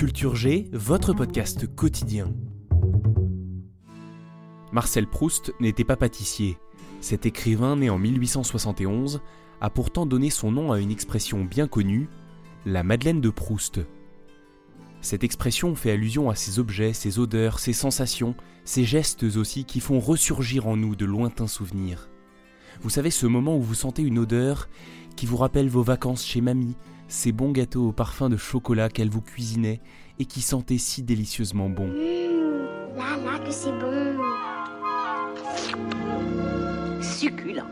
Culture G, votre podcast quotidien. Marcel Proust n'était pas pâtissier. Cet écrivain né en 1871 a pourtant donné son nom à une expression bien connue, la Madeleine de Proust. Cette expression fait allusion à ces objets, ces odeurs, ces sensations, ces gestes aussi qui font ressurgir en nous de lointains souvenirs. Vous savez ce moment où vous sentez une odeur qui vous rappelle vos vacances chez mamie, ces bons gâteaux au parfum de chocolat qu'elle vous cuisinait et qui sentaient si délicieusement bon. Mmh, là, là, que c'est bon. Succulent.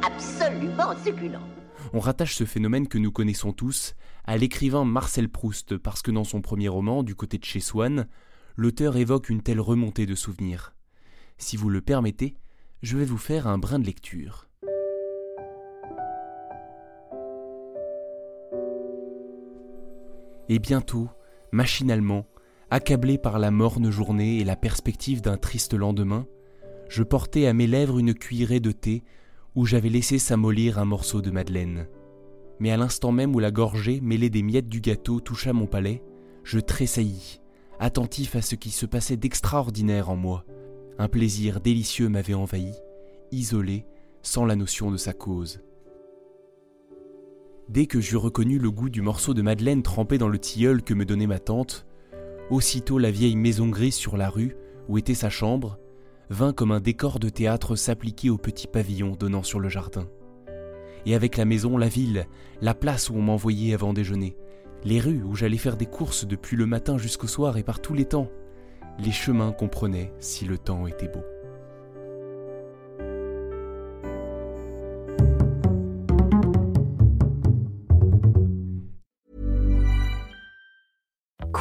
Absolument succulent. On rattache ce phénomène que nous connaissons tous à l'écrivain Marcel Proust parce que dans son premier roman, Du côté de chez Swann, l'auteur évoque une telle remontée de souvenirs. Si vous le permettez, je vais vous faire un brin de lecture. Et bientôt, machinalement, accablé par la morne journée et la perspective d'un triste lendemain, je portais à mes lèvres une cuillerée de thé où j'avais laissé s'amollir un morceau de madeleine. Mais à l'instant même où la gorgée mêlée des miettes du gâteau toucha mon palais, je tressaillis, attentif à ce qui se passait d'extraordinaire en moi. Un plaisir délicieux m'avait envahi, isolé, sans la notion de sa cause. Dès que j'eus reconnu le goût du morceau de madeleine trempé dans le tilleul que me donnait ma tante, aussitôt la vieille maison grise sur la rue, où était sa chambre, vint comme un décor de théâtre s'appliquer au petit pavillon donnant sur le jardin. Et avec la maison, la ville, la place où on m'envoyait avant déjeuner, les rues où j'allais faire des courses depuis le matin jusqu'au soir et par tous les temps, les chemins qu'on prenait si le temps était beau.